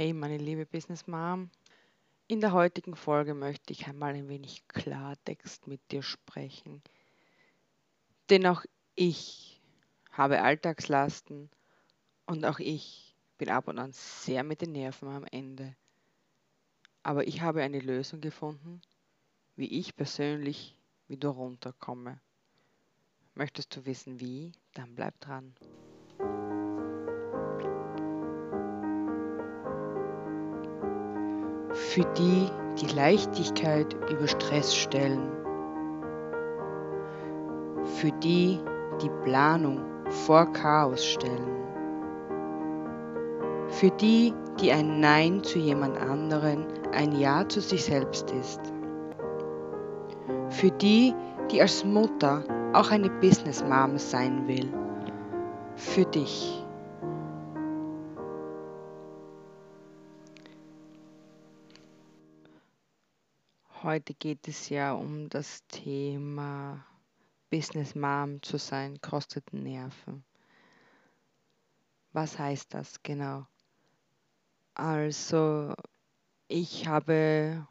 Hey, meine liebe Business Mom. In der heutigen Folge möchte ich einmal ein wenig Klartext mit dir sprechen. Denn auch ich habe Alltagslasten und auch ich bin ab und an sehr mit den Nerven am Ende. Aber ich habe eine Lösung gefunden, wie ich persönlich wieder runterkomme. Möchtest du wissen wie? Dann bleib dran. Für die, die Leichtigkeit über Stress stellen. Für die, die Planung vor Chaos stellen. Für die, die ein Nein zu jemand anderen ein Ja zu sich selbst ist. Für die, die als Mutter auch eine Business Mom sein will. Für dich. Heute geht es ja um das Thema Business Mom zu sein, kostet Nerven. Was heißt das genau? Also, ich habe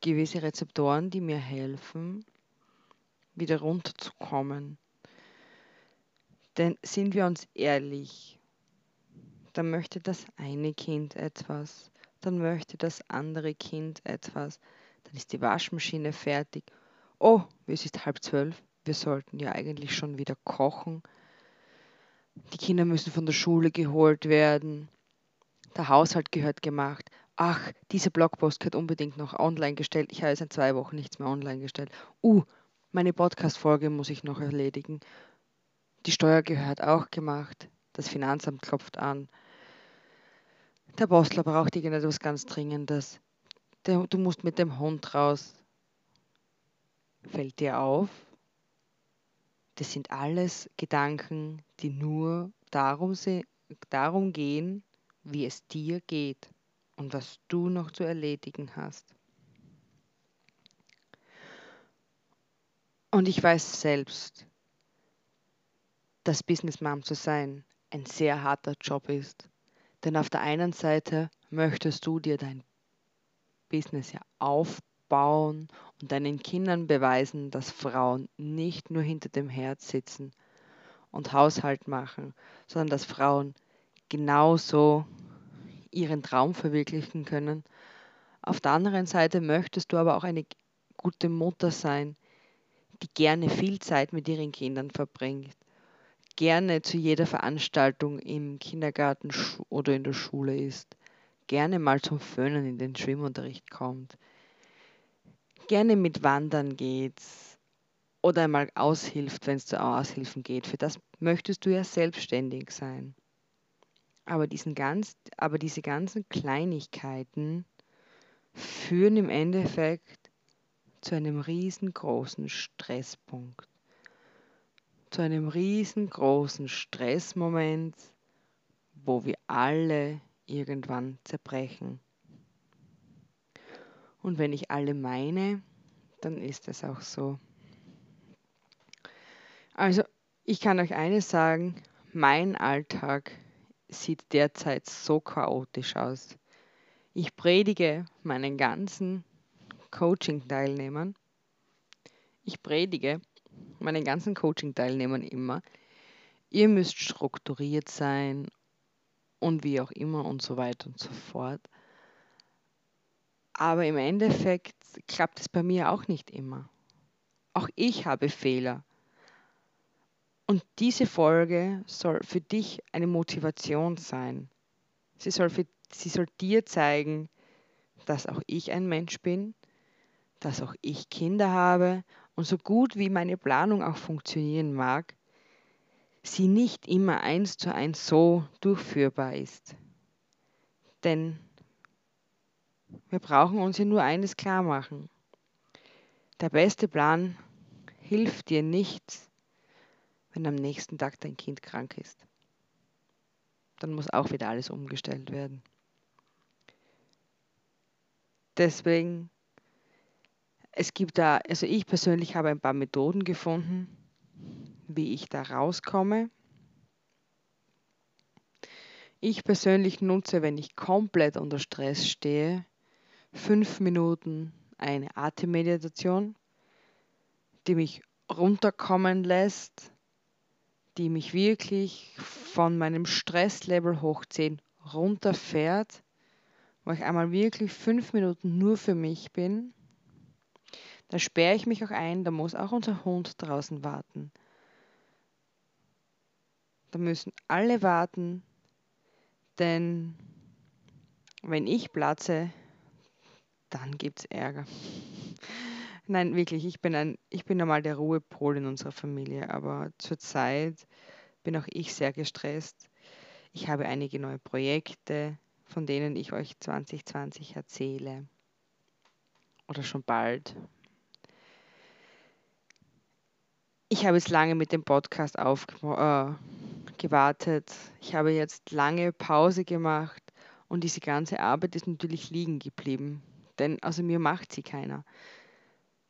gewisse Rezeptoren, die mir helfen, wieder runterzukommen. Denn sind wir uns ehrlich, dann möchte das eine Kind etwas, dann möchte das andere Kind etwas, dann ist die Waschmaschine fertig. Oh, es ist halb zwölf, wir sollten ja eigentlich schon wieder kochen. Die Kinder müssen von der Schule geholt werden. Der Haushalt gehört gemacht. Ach, diese Blogpost gehört unbedingt noch online gestellt. Ich habe seit zwei Wochen nichts mehr online gestellt. Uh, meine Podcast-Folge muss ich noch erledigen. Die Steuer gehört auch gemacht. Das Finanzamt klopft an. Der Postler braucht irgendetwas ganz Dringendes. Du musst mit dem Hund raus. Fällt dir auf? Das sind alles Gedanken, die nur darum, darum gehen, wie es dir geht und was du noch zu erledigen hast. Und ich weiß selbst, dass Business Mom zu sein ein sehr harter Job ist. Denn auf der einen Seite möchtest du dir dein Business ja aufbauen und deinen Kindern beweisen, dass Frauen nicht nur hinter dem Herd sitzen und Haushalt machen, sondern dass Frauen genauso ihren Traum verwirklichen können. Auf der anderen Seite möchtest du aber auch eine gute Mutter sein, die gerne viel Zeit mit ihren Kindern verbringt, gerne zu jeder Veranstaltung im Kindergarten oder in der Schule ist, gerne mal zum Föhnen in den Schwimmunterricht kommt, gerne mit Wandern geht oder einmal aushilft, wenn es zu Aushilfen geht. Für das möchtest du ja selbstständig sein. Aber, diesen ganz, aber diese ganzen Kleinigkeiten führen im Endeffekt zu einem riesengroßen Stresspunkt, zu einem riesengroßen Stressmoment, wo wir alle irgendwann zerbrechen. Und wenn ich alle meine, dann ist es auch so. Also, ich kann euch eines sagen, mein Alltag sieht derzeit so chaotisch aus. Ich predige meinen ganzen Coaching-Teilnehmern. Ich predige meinen ganzen Coaching-Teilnehmern immer, ihr müsst strukturiert sein und wie auch immer und so weiter und so fort. Aber im Endeffekt klappt es bei mir auch nicht immer. Auch ich habe Fehler. Und diese Folge soll für dich eine Motivation sein. Sie soll, für, sie soll dir zeigen, dass auch ich ein Mensch bin, dass auch ich Kinder habe und so gut wie meine Planung auch funktionieren mag, sie nicht immer eins zu eins so durchführbar ist. Denn wir brauchen uns ja nur eines klar machen. Der beste Plan hilft dir nichts, wenn am nächsten Tag dein Kind krank ist. Dann muss auch wieder alles umgestellt werden. Deswegen es gibt da, also ich persönlich habe ein paar Methoden gefunden, wie ich da rauskomme. Ich persönlich nutze, wenn ich komplett unter Stress stehe, fünf Minuten eine Atemmeditation, die mich runterkommen lässt, die mich wirklich von meinem Stresslevel hoch 10 runterfährt, wo ich einmal wirklich fünf Minuten nur für mich bin. Da sperre ich mich auch ein, da muss auch unser Hund draußen warten. Da müssen alle warten, denn wenn ich platze, dann gibt es Ärger. Nein, wirklich, ich bin, ein, ich bin normal der Ruhepol in unserer Familie, aber zurzeit bin auch ich sehr gestresst. Ich habe einige neue Projekte, von denen ich euch 2020 erzähle. Oder schon bald. Ich habe jetzt lange mit dem Podcast aufgewartet. Äh, ich habe jetzt lange Pause gemacht und diese ganze Arbeit ist natürlich liegen geblieben. Denn außer mir macht sie keiner.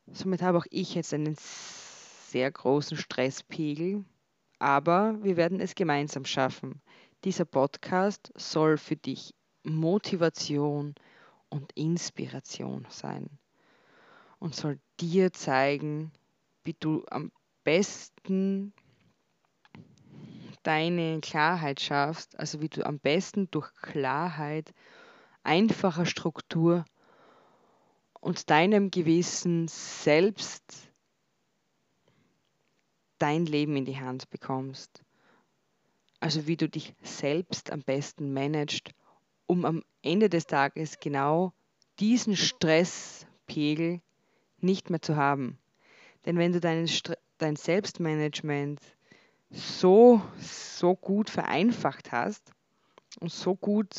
Somit habe auch ich jetzt einen sehr großen Stresspegel, aber wir werden es gemeinsam schaffen. Dieser Podcast soll für dich Motivation und Inspiration sein und soll dir zeigen, wie du am besten deine Klarheit schaffst, also wie du am besten durch Klarheit, einfacher Struktur und deinem Gewissen selbst dein Leben in die Hand bekommst. Also wie du dich selbst am besten managst, um am Ende des Tages genau diesen Stresspegel nicht mehr zu haben. Denn wenn du deinen, dein Selbstmanagement so, so gut vereinfacht hast und so gut,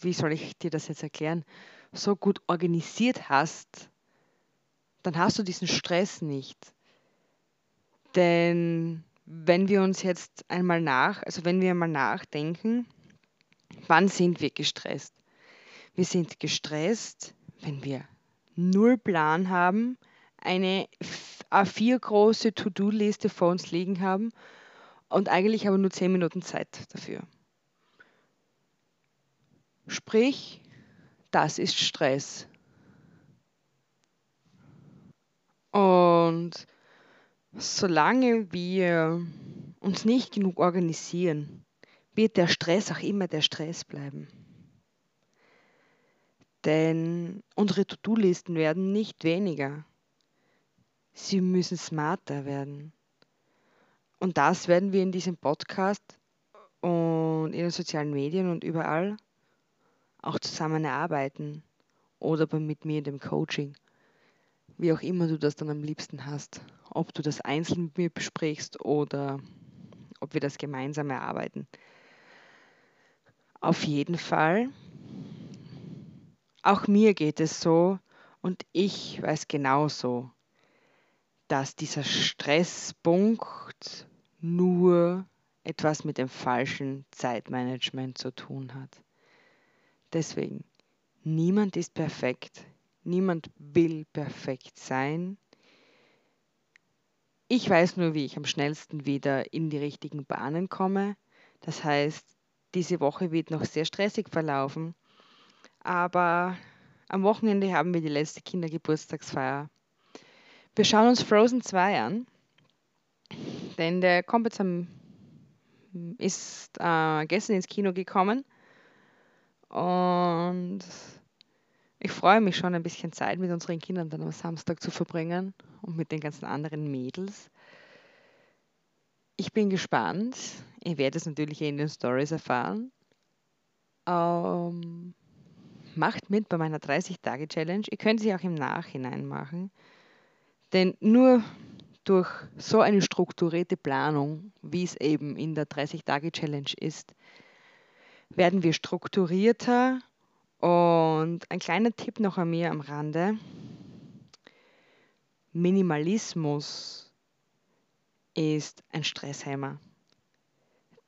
wie soll ich dir das jetzt erklären, so gut organisiert hast, dann hast du diesen Stress nicht. Denn wenn wir uns jetzt einmal nach, also wenn wir einmal nachdenken, wann sind wir gestresst? Wir sind gestresst, wenn wir null Plan haben, eine A4 große To-Do-Liste vor uns liegen haben und eigentlich aber nur 10 Minuten Zeit dafür. Sprich, das ist Stress. Und solange wir uns nicht genug organisieren, wird der Stress auch immer der Stress bleiben. Denn unsere To-Do-Listen werden nicht weniger. Sie müssen smarter werden. Und das werden wir in diesem Podcast und in den sozialen Medien und überall auch zusammen erarbeiten oder mit mir in dem Coaching. Wie auch immer du das dann am liebsten hast. Ob du das einzeln mit mir besprichst oder ob wir das gemeinsam erarbeiten. Auf jeden Fall, auch mir geht es so und ich weiß genauso, dass dieser Stresspunkt nur etwas mit dem falschen Zeitmanagement zu tun hat. Deswegen, niemand ist perfekt, niemand will perfekt sein. Ich weiß nur, wie ich am schnellsten wieder in die richtigen Bahnen komme. Das heißt, diese Woche wird noch sehr stressig verlaufen, aber am Wochenende haben wir die letzte Kindergeburtstagsfeier. Wir schauen uns Frozen 2 an, denn der kommt jetzt am, ist äh, gestern ins Kino gekommen und ich freue mich schon ein bisschen Zeit mit unseren Kindern dann am Samstag zu verbringen und mit den ganzen anderen Mädels. Ich bin gespannt. Ihr werdet es natürlich in den Stories erfahren. Ähm, macht mit bei meiner 30-Tage-Challenge. Ihr könnt sie auch im Nachhinein machen. Denn nur durch so eine strukturierte Planung, wie es eben in der 30-Tage-Challenge ist, werden wir strukturierter. Und ein kleiner Tipp noch an mir am Rande. Minimalismus ist ein Stresshemmer.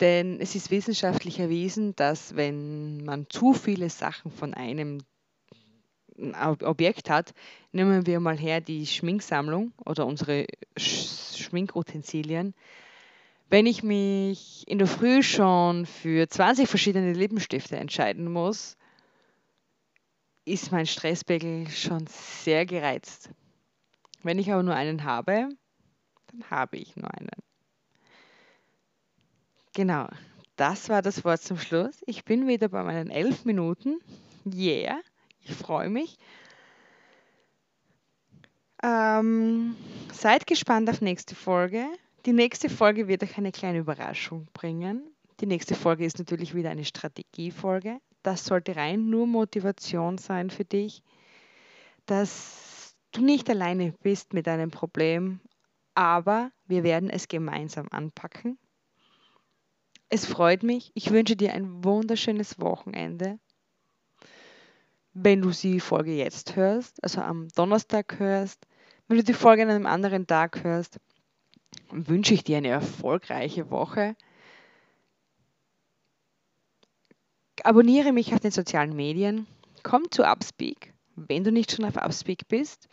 Denn es ist wissenschaftlich erwiesen, dass wenn man zu viele Sachen von einem Objekt hat, nehmen wir mal her die Schminksammlung oder unsere Schminkutensilien, Wenn ich mich in der Früh schon für 20 verschiedene Lippenstifte entscheiden muss, ist mein Stresspegel schon sehr gereizt. Wenn ich aber nur einen habe, dann habe ich nur einen. Genau, das war das Wort zum Schluss. Ich bin wieder bei meinen elf Minuten. Yeah, ich freue mich. Ähm, seid gespannt auf nächste Folge. Die nächste Folge wird euch eine kleine Überraschung bringen. Die nächste Folge ist natürlich wieder eine Strategiefolge. Das sollte rein nur Motivation sein für dich, dass du nicht alleine bist mit deinem Problem, aber wir werden es gemeinsam anpacken. Es freut mich. Ich wünsche dir ein wunderschönes Wochenende. Wenn du die Folge jetzt hörst, also am Donnerstag hörst, wenn du die Folge an einem anderen Tag hörst, wünsche ich dir eine erfolgreiche Woche. Abonniere mich auf den sozialen Medien. Komm zu Upspeak, wenn du nicht schon auf Upspeak bist.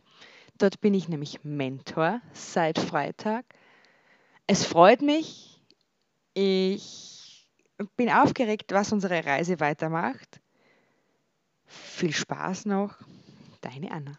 Dort bin ich nämlich Mentor seit Freitag. Es freut mich. Ich bin aufgeregt, was unsere Reise weitermacht. Viel Spaß noch. Deine Anna.